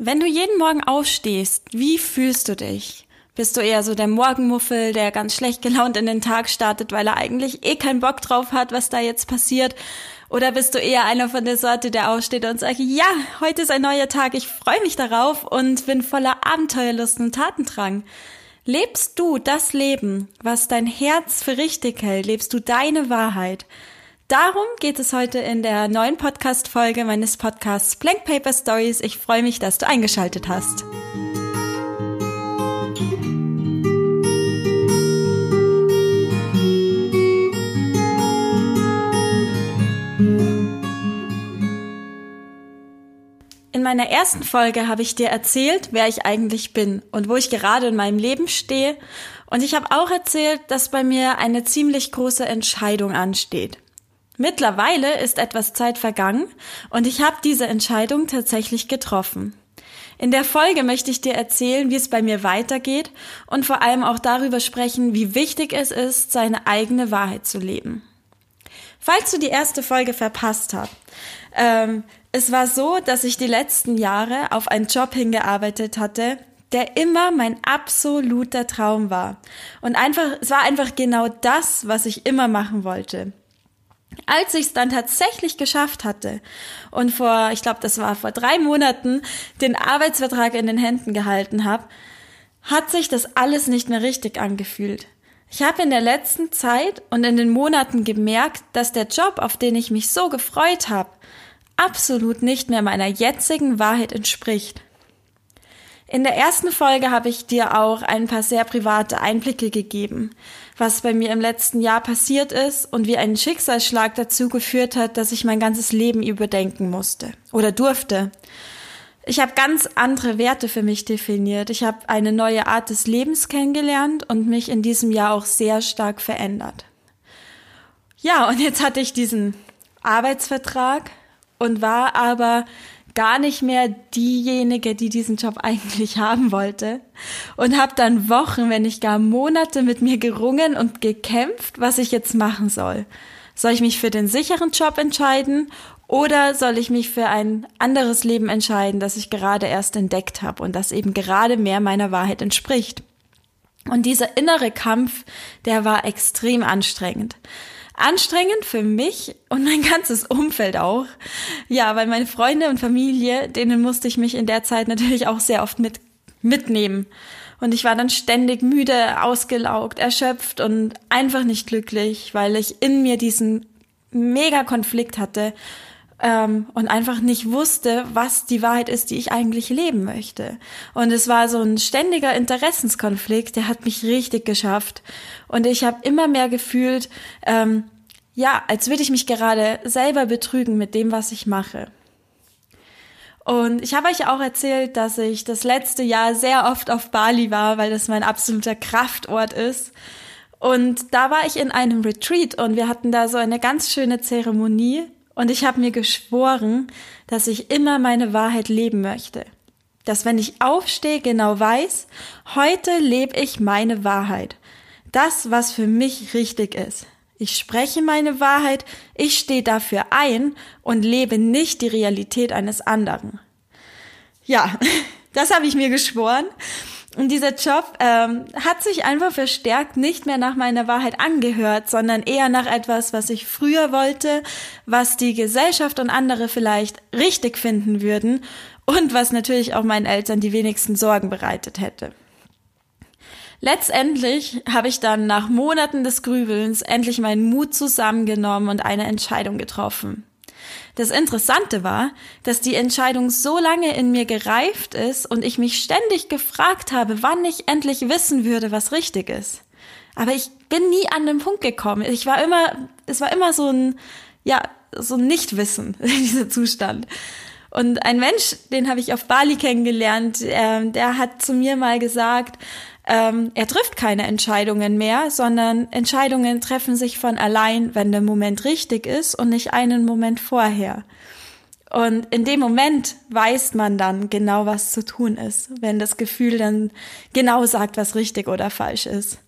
Wenn du jeden Morgen aufstehst, wie fühlst du dich? Bist du eher so der Morgenmuffel, der ganz schlecht gelaunt in den Tag startet, weil er eigentlich eh keinen Bock drauf hat, was da jetzt passiert? Oder bist du eher einer von der Sorte, der aufsteht und sagt, ja, heute ist ein neuer Tag, ich freue mich darauf und bin voller Abenteuerlust und Tatendrang? Lebst du das Leben, was dein Herz für richtig hält? Lebst du deine Wahrheit? Darum geht es heute in der neuen Podcast-Folge meines Podcasts Blank Paper Stories. Ich freue mich, dass du eingeschaltet hast. In meiner ersten Folge habe ich dir erzählt, wer ich eigentlich bin und wo ich gerade in meinem Leben stehe. Und ich habe auch erzählt, dass bei mir eine ziemlich große Entscheidung ansteht. Mittlerweile ist etwas Zeit vergangen und ich habe diese Entscheidung tatsächlich getroffen. In der Folge möchte ich dir erzählen, wie es bei mir weitergeht und vor allem auch darüber sprechen, wie wichtig es ist, seine eigene Wahrheit zu leben. Falls du die erste Folge verpasst hast, ähm, es war so, dass ich die letzten Jahre auf einen Job hingearbeitet hatte, der immer mein absoluter Traum war. Und einfach, es war einfach genau das, was ich immer machen wollte. Als ich es dann tatsächlich geschafft hatte und vor, ich glaube, das war vor drei Monaten, den Arbeitsvertrag in den Händen gehalten habe, hat sich das alles nicht mehr richtig angefühlt. Ich habe in der letzten Zeit und in den Monaten gemerkt, dass der Job, auf den ich mich so gefreut habe, absolut nicht mehr meiner jetzigen Wahrheit entspricht. In der ersten Folge habe ich dir auch ein paar sehr private Einblicke gegeben, was bei mir im letzten Jahr passiert ist und wie ein Schicksalsschlag dazu geführt hat, dass ich mein ganzes Leben überdenken musste oder durfte. Ich habe ganz andere Werte für mich definiert. Ich habe eine neue Art des Lebens kennengelernt und mich in diesem Jahr auch sehr stark verändert. Ja, und jetzt hatte ich diesen Arbeitsvertrag und war aber gar nicht mehr diejenige, die diesen Job eigentlich haben wollte und habe dann Wochen, wenn nicht gar Monate mit mir gerungen und gekämpft, was ich jetzt machen soll. Soll ich mich für den sicheren Job entscheiden oder soll ich mich für ein anderes Leben entscheiden, das ich gerade erst entdeckt habe und das eben gerade mehr meiner Wahrheit entspricht? Und dieser innere Kampf, der war extrem anstrengend anstrengend für mich und mein ganzes Umfeld auch. Ja, weil meine Freunde und Familie, denen musste ich mich in der Zeit natürlich auch sehr oft mit, mitnehmen. Und ich war dann ständig müde, ausgelaugt, erschöpft und einfach nicht glücklich, weil ich in mir diesen mega Konflikt hatte ähm, und einfach nicht wusste, was die Wahrheit ist, die ich eigentlich leben möchte. Und es war so ein ständiger Interessenskonflikt, der hat mich richtig geschafft. Und ich habe immer mehr gefühlt, ähm, ja, als würde ich mich gerade selber betrügen mit dem, was ich mache. Und ich habe euch auch erzählt, dass ich das letzte Jahr sehr oft auf Bali war, weil das mein absoluter Kraftort ist. Und da war ich in einem Retreat und wir hatten da so eine ganz schöne Zeremonie und ich habe mir geschworen, dass ich immer meine Wahrheit leben möchte. Dass wenn ich aufstehe, genau weiß, heute lebe ich meine Wahrheit. Das, was für mich richtig ist. Ich spreche meine Wahrheit, ich stehe dafür ein und lebe nicht die Realität eines anderen. Ja, das habe ich mir geschworen. Und dieser Job ähm, hat sich einfach verstärkt nicht mehr nach meiner Wahrheit angehört, sondern eher nach etwas, was ich früher wollte, was die Gesellschaft und andere vielleicht richtig finden würden und was natürlich auch meinen Eltern die wenigsten Sorgen bereitet hätte. Letztendlich habe ich dann nach Monaten des Grübelns endlich meinen Mut zusammengenommen und eine Entscheidung getroffen. Das Interessante war, dass die Entscheidung so lange in mir gereift ist und ich mich ständig gefragt habe, wann ich endlich wissen würde, was richtig ist. Aber ich bin nie an den Punkt gekommen. Ich war immer, es war immer so ein, ja, so ein Nichtwissen, dieser Zustand. Und ein Mensch, den habe ich auf Bali kennengelernt, äh, der hat zu mir mal gesagt, ähm, er trifft keine Entscheidungen mehr, sondern Entscheidungen treffen sich von allein, wenn der Moment richtig ist und nicht einen Moment vorher. Und in dem Moment weiß man dann genau, was zu tun ist, wenn das Gefühl dann genau sagt, was richtig oder falsch ist.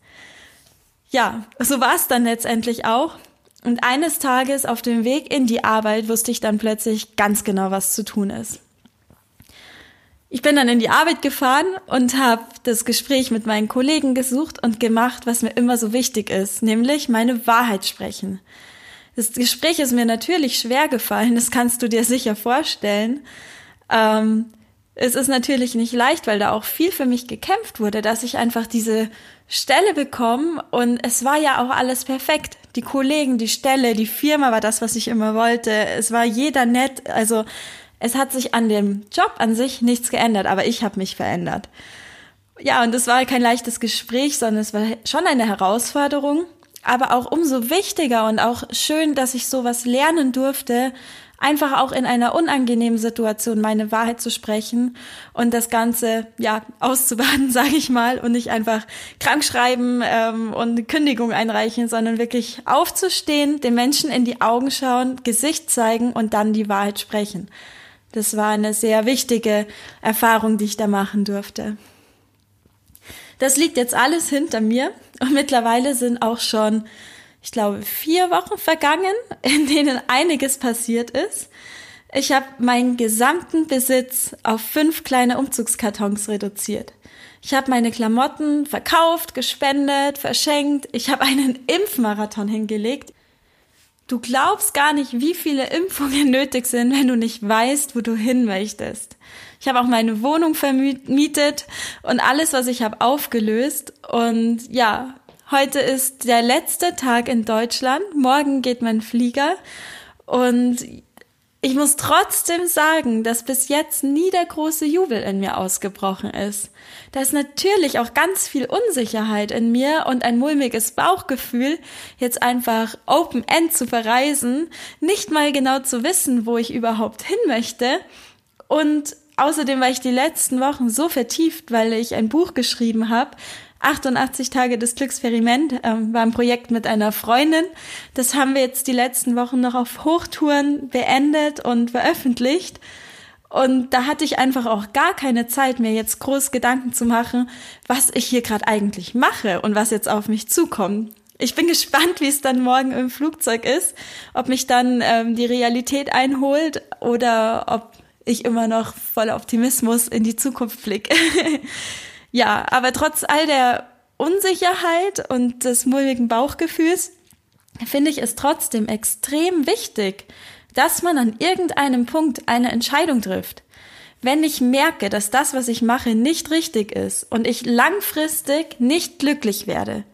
Ja, so war es dann letztendlich auch. Und eines Tages auf dem Weg in die Arbeit wusste ich dann plötzlich ganz genau, was zu tun ist. Ich bin dann in die Arbeit gefahren und habe das Gespräch mit meinen Kollegen gesucht und gemacht, was mir immer so wichtig ist, nämlich meine Wahrheit sprechen. Das Gespräch ist mir natürlich schwer gefallen, das kannst du dir sicher vorstellen. Ähm, es ist natürlich nicht leicht, weil da auch viel für mich gekämpft wurde, dass ich einfach diese Stelle bekomme und es war ja auch alles perfekt. Die Kollegen, die Stelle, die Firma war das, was ich immer wollte. Es war jeder nett, also es hat sich an dem Job an sich nichts geändert, aber ich habe mich verändert. Ja, und es war kein leichtes Gespräch, sondern es war schon eine Herausforderung, aber auch umso wichtiger und auch schön, dass ich sowas lernen durfte, einfach auch in einer unangenehmen Situation meine Wahrheit zu sprechen und das Ganze ja auszubaden, sage ich mal, und nicht einfach krank schreiben ähm, und Kündigung einreichen, sondern wirklich aufzustehen, den Menschen in die Augen schauen, Gesicht zeigen und dann die Wahrheit sprechen. Das war eine sehr wichtige Erfahrung, die ich da machen durfte. Das liegt jetzt alles hinter mir und mittlerweile sind auch schon, ich glaube, vier Wochen vergangen, in denen einiges passiert ist. Ich habe meinen gesamten Besitz auf fünf kleine Umzugskartons reduziert. Ich habe meine Klamotten verkauft, gespendet, verschenkt. Ich habe einen Impfmarathon hingelegt. Du glaubst gar nicht, wie viele Impfungen nötig sind, wenn du nicht weißt, wo du hin möchtest. Ich habe auch meine Wohnung vermietet und alles, was ich habe, aufgelöst. Und ja, heute ist der letzte Tag in Deutschland. Morgen geht mein Flieger. Und ich muss trotzdem sagen, dass bis jetzt nie der große Jubel in mir ausgebrochen ist. Da ist natürlich auch ganz viel Unsicherheit in mir und ein mulmiges Bauchgefühl, jetzt einfach Open End zu verreisen, nicht mal genau zu wissen, wo ich überhaupt hin möchte. Und außerdem war ich die letzten Wochen so vertieft, weil ich ein Buch geschrieben habe, 88 Tage des Glücksferiment ähm, war ein Projekt mit einer Freundin. Das haben wir jetzt die letzten Wochen noch auf Hochtouren beendet und veröffentlicht. Und da hatte ich einfach auch gar keine Zeit mehr, jetzt groß Gedanken zu machen, was ich hier gerade eigentlich mache und was jetzt auf mich zukommt. Ich bin gespannt, wie es dann morgen im Flugzeug ist, ob mich dann ähm, die Realität einholt oder ob ich immer noch voller Optimismus in die Zukunft blicke. Ja, aber trotz all der Unsicherheit und des mulmigen Bauchgefühls finde ich es trotzdem extrem wichtig, dass man an irgendeinem Punkt eine Entscheidung trifft. Wenn ich merke, dass das, was ich mache, nicht richtig ist und ich langfristig nicht glücklich werde,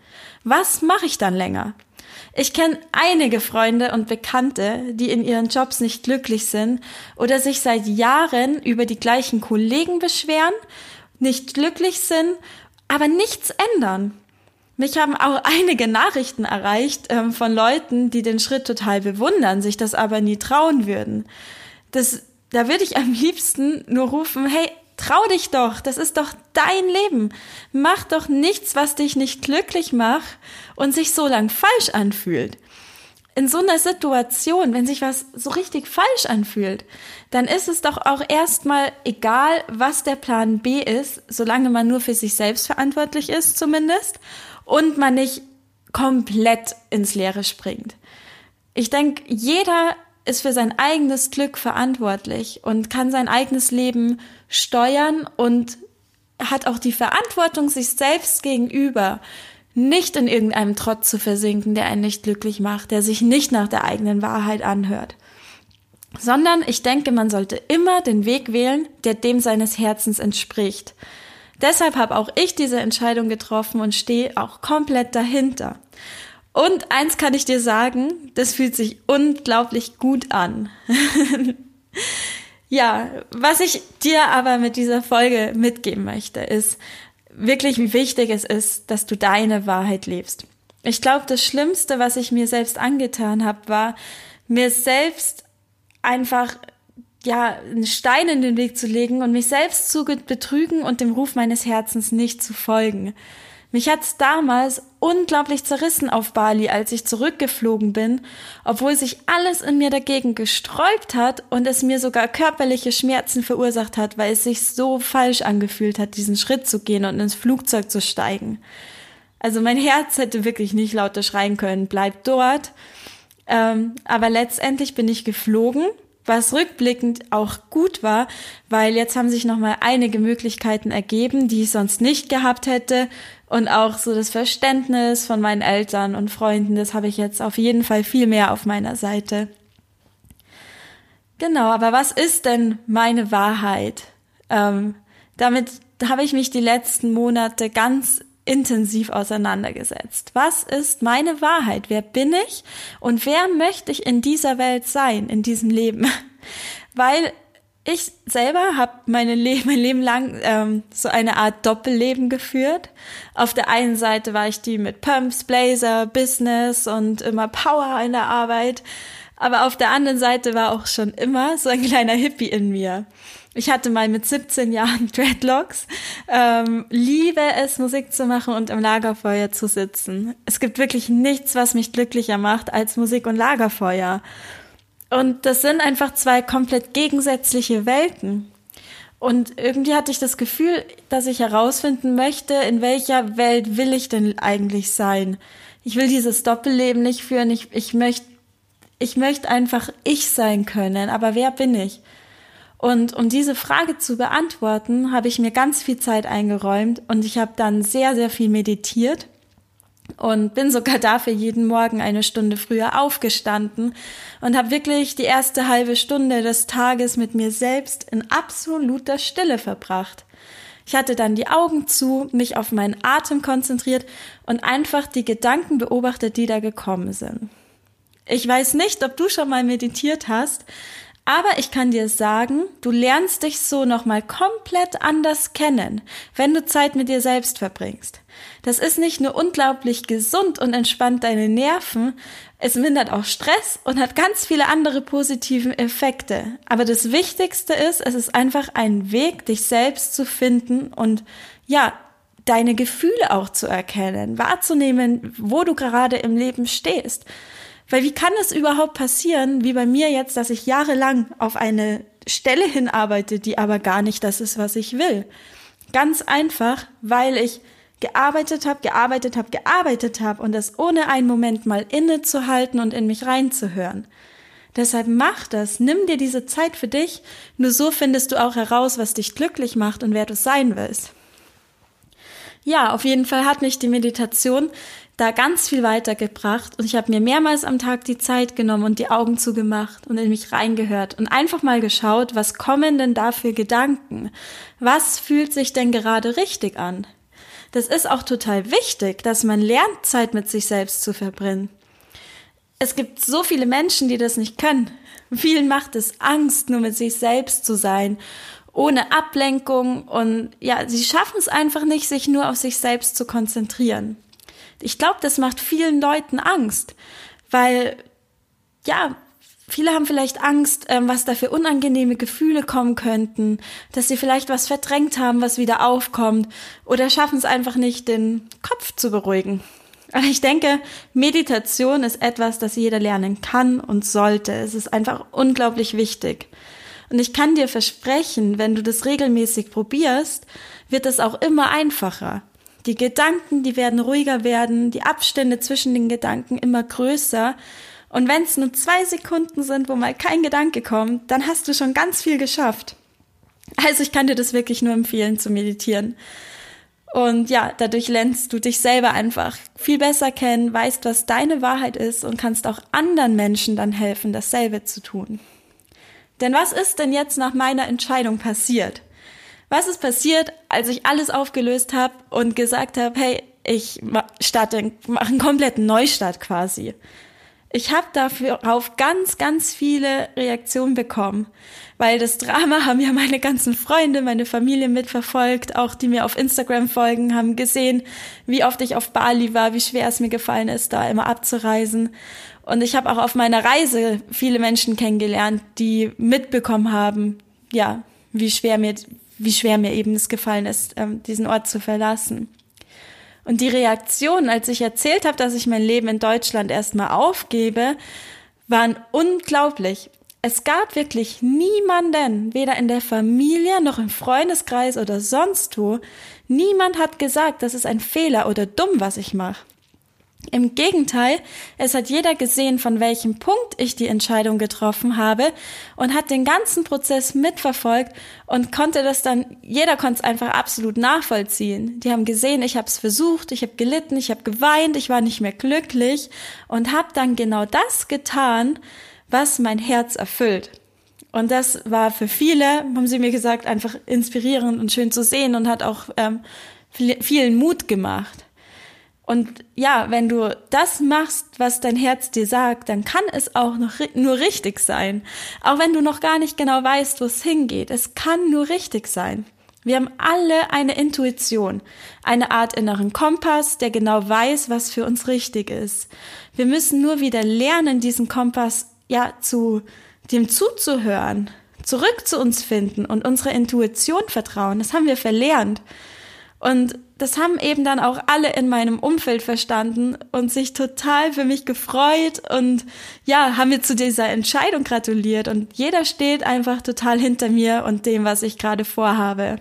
was mache ich dann länger? Ich kenne einige Freunde und Bekannte, die in ihren Jobs nicht glücklich sind oder sich seit Jahren über die gleichen Kollegen beschweren nicht glücklich sind, aber nichts ändern. Mich haben auch einige Nachrichten erreicht ähm, von Leuten, die den Schritt total bewundern, sich das aber nie trauen würden. Das, da würde ich am liebsten nur rufen, hey, trau dich doch, das ist doch dein Leben. Mach doch nichts, was dich nicht glücklich macht und sich so lang falsch anfühlt in so einer Situation, wenn sich was so richtig falsch anfühlt, dann ist es doch auch erstmal egal, was der Plan B ist, solange man nur für sich selbst verantwortlich ist zumindest und man nicht komplett ins Leere springt. Ich denke, jeder ist für sein eigenes Glück verantwortlich und kann sein eigenes Leben steuern und hat auch die Verantwortung sich selbst gegenüber, nicht in irgendeinem Trotz zu versinken, der einen nicht glücklich macht, der sich nicht nach der eigenen Wahrheit anhört. Sondern ich denke, man sollte immer den Weg wählen, der dem seines Herzens entspricht. Deshalb habe auch ich diese Entscheidung getroffen und stehe auch komplett dahinter. Und eins kann ich dir sagen, das fühlt sich unglaublich gut an. ja, was ich dir aber mit dieser Folge mitgeben möchte, ist, wirklich, wie wichtig es ist, dass du deine Wahrheit lebst. Ich glaube, das Schlimmste, was ich mir selbst angetan habe, war, mir selbst einfach ja, einen Stein in den Weg zu legen und mich selbst zu betrügen und dem Ruf meines Herzens nicht zu folgen. Mich hat's damals unglaublich zerrissen auf Bali, als ich zurückgeflogen bin, obwohl sich alles in mir dagegen gesträubt hat und es mir sogar körperliche Schmerzen verursacht hat, weil es sich so falsch angefühlt hat, diesen Schritt zu gehen und ins Flugzeug zu steigen. Also mein Herz hätte wirklich nicht lauter schreien können, bleib dort. Ähm, aber letztendlich bin ich geflogen was rückblickend auch gut war, weil jetzt haben sich nochmal einige Möglichkeiten ergeben, die ich sonst nicht gehabt hätte. Und auch so das Verständnis von meinen Eltern und Freunden, das habe ich jetzt auf jeden Fall viel mehr auf meiner Seite. Genau, aber was ist denn meine Wahrheit? Ähm, damit habe ich mich die letzten Monate ganz intensiv auseinandergesetzt. Was ist meine Wahrheit? Wer bin ich? Und wer möchte ich in dieser Welt sein, in diesem Leben? Weil ich selber habe mein Leben lang ähm, so eine Art Doppelleben geführt. Auf der einen Seite war ich die mit Pumps, Blazer, Business und immer Power in der Arbeit. Aber auf der anderen Seite war auch schon immer so ein kleiner Hippie in mir. Ich hatte mal mit 17 Jahren Dreadlocks, ähm, liebe es, Musik zu machen und im Lagerfeuer zu sitzen. Es gibt wirklich nichts, was mich glücklicher macht als Musik und Lagerfeuer. Und das sind einfach zwei komplett gegensätzliche Welten. Und irgendwie hatte ich das Gefühl, dass ich herausfinden möchte, in welcher Welt will ich denn eigentlich sein. Ich will dieses Doppelleben nicht führen. Ich, ich möchte, ich möchte einfach ich sein können. Aber wer bin ich? Und um diese Frage zu beantworten, habe ich mir ganz viel Zeit eingeräumt und ich habe dann sehr, sehr viel meditiert und bin sogar dafür jeden Morgen eine Stunde früher aufgestanden und habe wirklich die erste halbe Stunde des Tages mit mir selbst in absoluter Stille verbracht. Ich hatte dann die Augen zu, mich auf meinen Atem konzentriert und einfach die Gedanken beobachtet, die da gekommen sind. Ich weiß nicht, ob du schon mal meditiert hast, aber ich kann dir sagen, du lernst dich so nochmal komplett anders kennen, wenn du Zeit mit dir selbst verbringst. Das ist nicht nur unglaublich gesund und entspannt deine Nerven, es mindert auch Stress und hat ganz viele andere positiven Effekte. Aber das Wichtigste ist, es ist einfach ein Weg, dich selbst zu finden und ja, deine Gefühle auch zu erkennen, wahrzunehmen, wo du gerade im Leben stehst. Weil wie kann es überhaupt passieren, wie bei mir jetzt, dass ich jahrelang auf eine Stelle hinarbeite, die aber gar nicht das ist, was ich will? Ganz einfach, weil ich gearbeitet habe, gearbeitet habe, gearbeitet habe und das ohne einen Moment mal innezuhalten und in mich reinzuhören. Deshalb mach das, nimm dir diese Zeit für dich, nur so findest du auch heraus, was dich glücklich macht und wer du sein willst. Ja, auf jeden Fall hat mich die Meditation da ganz viel weitergebracht und ich habe mir mehrmals am Tag die Zeit genommen und die Augen zugemacht und in mich reingehört und einfach mal geschaut, was kommen denn da für Gedanken? Was fühlt sich denn gerade richtig an? Das ist auch total wichtig, dass man lernt, Zeit mit sich selbst zu verbringen. Es gibt so viele Menschen, die das nicht können. Vielen macht es Angst, nur mit sich selbst zu sein, ohne Ablenkung und ja, sie schaffen es einfach nicht, sich nur auf sich selbst zu konzentrieren. Ich glaube, das macht vielen Leuten Angst, weil ja, viele haben vielleicht Angst, ähm, was da für unangenehme Gefühle kommen könnten, dass sie vielleicht was verdrängt haben, was wieder aufkommt oder schaffen es einfach nicht, den Kopf zu beruhigen. Aber ich denke, Meditation ist etwas, das jeder lernen kann und sollte. Es ist einfach unglaublich wichtig. Und ich kann dir versprechen, wenn du das regelmäßig probierst, wird es auch immer einfacher. Die Gedanken, die werden ruhiger werden, die Abstände zwischen den Gedanken immer größer. Und wenn es nur zwei Sekunden sind, wo mal kein Gedanke kommt, dann hast du schon ganz viel geschafft. Also ich kann dir das wirklich nur empfehlen zu meditieren. Und ja, dadurch lernst du dich selber einfach viel besser kennen, weißt, was deine Wahrheit ist und kannst auch anderen Menschen dann helfen, dasselbe zu tun. Denn was ist denn jetzt nach meiner Entscheidung passiert? Was ist passiert, als ich alles aufgelöst habe und gesagt habe, hey, ich starte, mache einen kompletten Neustart quasi. Ich habe darauf ganz, ganz viele Reaktionen bekommen, weil das Drama haben ja meine ganzen Freunde, meine Familie mitverfolgt, auch die mir auf Instagram folgen, haben gesehen, wie oft ich auf Bali war, wie schwer es mir gefallen ist, da immer abzureisen. Und ich habe auch auf meiner Reise viele Menschen kennengelernt, die mitbekommen haben, ja, wie schwer mir, wie schwer mir eben es gefallen ist, ähm, diesen Ort zu verlassen. Und die Reaktion, als ich erzählt habe, dass ich mein Leben in Deutschland erstmal aufgebe, waren unglaublich. Es gab wirklich niemanden, weder in der Familie noch im Freundeskreis oder sonst wo, niemand hat gesagt, das ist ein Fehler oder dumm, was ich mache. Im Gegenteil, es hat jeder gesehen, von welchem Punkt ich die Entscheidung getroffen habe und hat den ganzen Prozess mitverfolgt und konnte das dann, jeder konnte es einfach absolut nachvollziehen. Die haben gesehen, ich habe es versucht, ich habe gelitten, ich habe geweint, ich war nicht mehr glücklich und habe dann genau das getan, was mein Herz erfüllt. Und das war für viele, haben sie mir gesagt, einfach inspirierend und schön zu sehen und hat auch ähm, vielen Mut gemacht. Und ja, wenn du das machst, was dein Herz dir sagt, dann kann es auch noch nur richtig sein. Auch wenn du noch gar nicht genau weißt, wo es hingeht. Es kann nur richtig sein. Wir haben alle eine Intuition, eine Art inneren Kompass, der genau weiß, was für uns richtig ist. Wir müssen nur wieder lernen, diesen Kompass ja zu dem zuzuhören, zurück zu uns finden und unserer Intuition vertrauen. Das haben wir verlernt. Und das haben eben dann auch alle in meinem Umfeld verstanden und sich total für mich gefreut und ja, haben mir zu dieser Entscheidung gratuliert und jeder steht einfach total hinter mir und dem, was ich gerade vorhabe.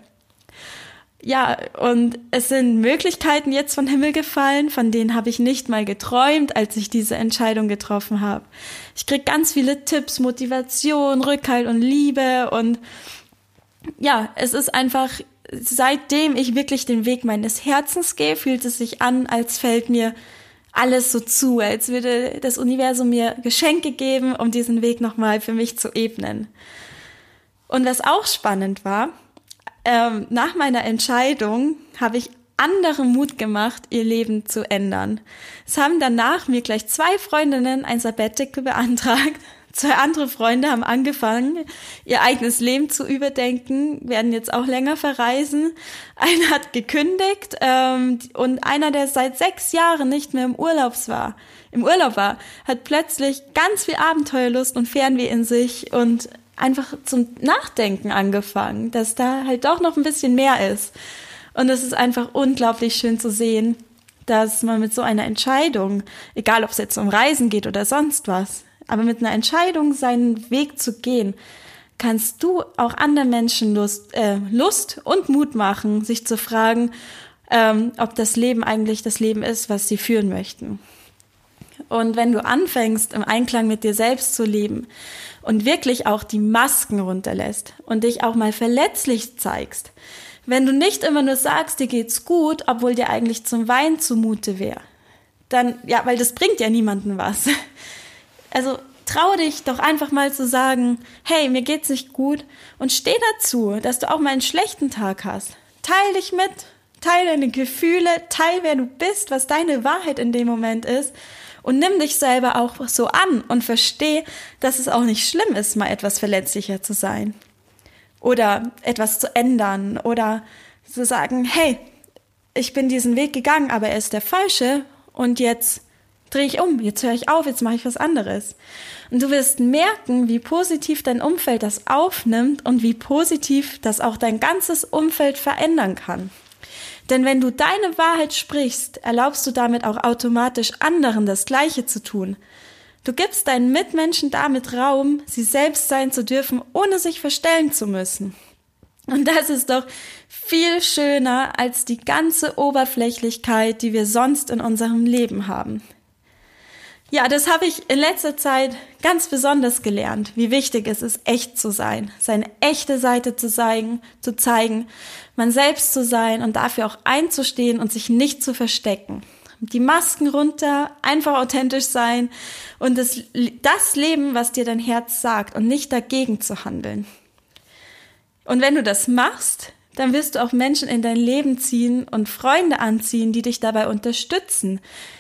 Ja, und es sind Möglichkeiten jetzt von Himmel gefallen, von denen habe ich nicht mal geträumt, als ich diese Entscheidung getroffen habe. Ich krieg ganz viele Tipps, Motivation, Rückhalt und Liebe und ja, es ist einfach seitdem ich wirklich den Weg meines Herzens gehe, fühlt es sich an, als fällt mir alles so zu, als würde das Universum mir Geschenke geben, um diesen Weg nochmal für mich zu ebnen. Und was auch spannend war, ähm, nach meiner Entscheidung habe ich anderen Mut gemacht, ihr Leben zu ändern. Es haben danach mir gleich zwei Freundinnen ein Sabbatical beantragt Zwei andere Freunde haben angefangen, ihr eigenes Leben zu überdenken, werden jetzt auch länger verreisen. Einer hat gekündigt ähm, und einer, der seit sechs Jahren nicht mehr im Urlaub war, im Urlaub war, hat plötzlich ganz viel Abenteuerlust und Fernweh in sich und einfach zum Nachdenken angefangen, dass da halt doch noch ein bisschen mehr ist. Und es ist einfach unglaublich schön zu sehen, dass man mit so einer Entscheidung, egal ob es jetzt um Reisen geht oder sonst was, aber mit einer Entscheidung, seinen Weg zu gehen, kannst du auch anderen Menschen Lust, äh, Lust und Mut machen, sich zu fragen, ähm, ob das Leben eigentlich das Leben ist, was sie führen möchten. Und wenn du anfängst, im Einklang mit dir selbst zu leben und wirklich auch die Masken runterlässt und dich auch mal verletzlich zeigst, wenn du nicht immer nur sagst, dir geht's gut, obwohl dir eigentlich zum Wein zumute wäre, dann, ja, weil das bringt ja niemanden was. Also trau dich doch einfach mal zu sagen, hey, mir geht's nicht gut und steh dazu, dass du auch mal einen schlechten Tag hast. Teil dich mit, teil deine Gefühle, teil wer du bist, was deine Wahrheit in dem Moment ist und nimm dich selber auch so an und versteh, dass es auch nicht schlimm ist, mal etwas verletzlicher zu sein oder etwas zu ändern oder zu sagen, hey, ich bin diesen Weg gegangen, aber er ist der falsche und jetzt drehe ich um, jetzt höre ich auf, jetzt mache ich was anderes. Und du wirst merken, wie positiv dein Umfeld das aufnimmt und wie positiv das auch dein ganzes Umfeld verändern kann. Denn wenn du deine Wahrheit sprichst, erlaubst du damit auch automatisch anderen das Gleiche zu tun. Du gibst deinen Mitmenschen damit Raum, sie selbst sein zu dürfen, ohne sich verstellen zu müssen. Und das ist doch viel schöner als die ganze Oberflächlichkeit, die wir sonst in unserem Leben haben. Ja, das habe ich in letzter Zeit ganz besonders gelernt, wie wichtig es ist, echt zu sein, seine echte Seite zu zeigen, zu zeigen, man selbst zu sein und dafür auch einzustehen und sich nicht zu verstecken. Die Masken runter, einfach authentisch sein und das, das Leben, was dir dein Herz sagt und nicht dagegen zu handeln. Und wenn du das machst, dann wirst du auch Menschen in dein Leben ziehen und Freunde anziehen, die dich dabei unterstützen,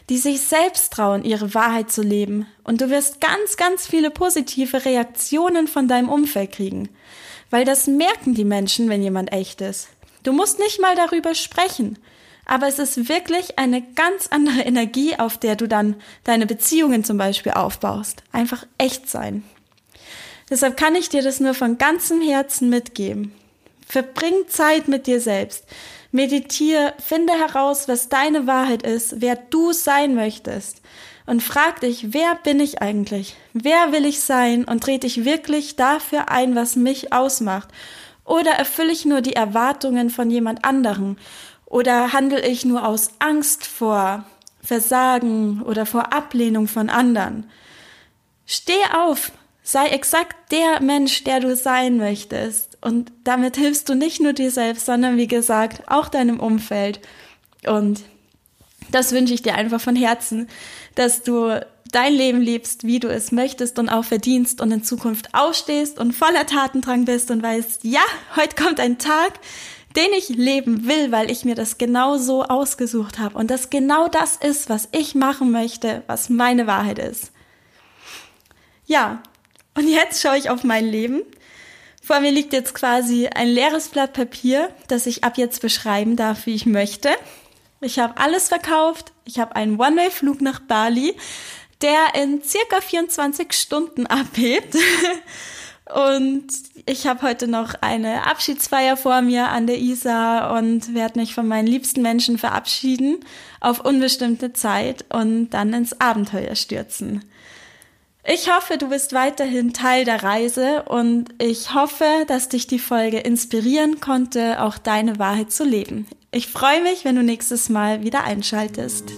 die sich selbst trauen, ihre Wahrheit zu leben. Und du wirst ganz, ganz viele positive Reaktionen von deinem Umfeld kriegen. Weil das merken die Menschen, wenn jemand echt ist. Du musst nicht mal darüber sprechen. Aber es ist wirklich eine ganz andere Energie, auf der du dann deine Beziehungen zum Beispiel aufbaust. Einfach echt sein. Deshalb kann ich dir das nur von ganzem Herzen mitgeben. Verbring Zeit mit dir selbst. Meditiere, finde heraus, was deine Wahrheit ist, wer du sein möchtest. Und frag dich, wer bin ich eigentlich? Wer will ich sein? Und dreh dich wirklich dafür ein, was mich ausmacht. Oder erfülle ich nur die Erwartungen von jemand anderem? Oder handle ich nur aus Angst vor, Versagen oder vor Ablehnung von anderen. Steh auf, sei exakt der Mensch, der du sein möchtest. Und damit hilfst du nicht nur dir selbst, sondern wie gesagt auch deinem Umfeld. Und das wünsche ich dir einfach von Herzen, dass du dein Leben liebst, wie du es möchtest und auch verdienst und in Zukunft aufstehst und voller Tatendrang bist und weißt, ja, heute kommt ein Tag, den ich leben will, weil ich mir das genau so ausgesucht habe und das genau das ist, was ich machen möchte, was meine Wahrheit ist. Ja, und jetzt schaue ich auf mein Leben. Vor mir liegt jetzt quasi ein leeres Blatt Papier, das ich ab jetzt beschreiben darf, wie ich möchte. Ich habe alles verkauft. Ich habe einen One-Way-Flug nach Bali, der in circa 24 Stunden abhebt. Und ich habe heute noch eine Abschiedsfeier vor mir an der Isar und werde mich von meinen liebsten Menschen verabschieden auf unbestimmte Zeit und dann ins Abenteuer stürzen. Ich hoffe, du bist weiterhin Teil der Reise und ich hoffe, dass dich die Folge inspirieren konnte, auch deine Wahrheit zu leben. Ich freue mich, wenn du nächstes Mal wieder einschaltest.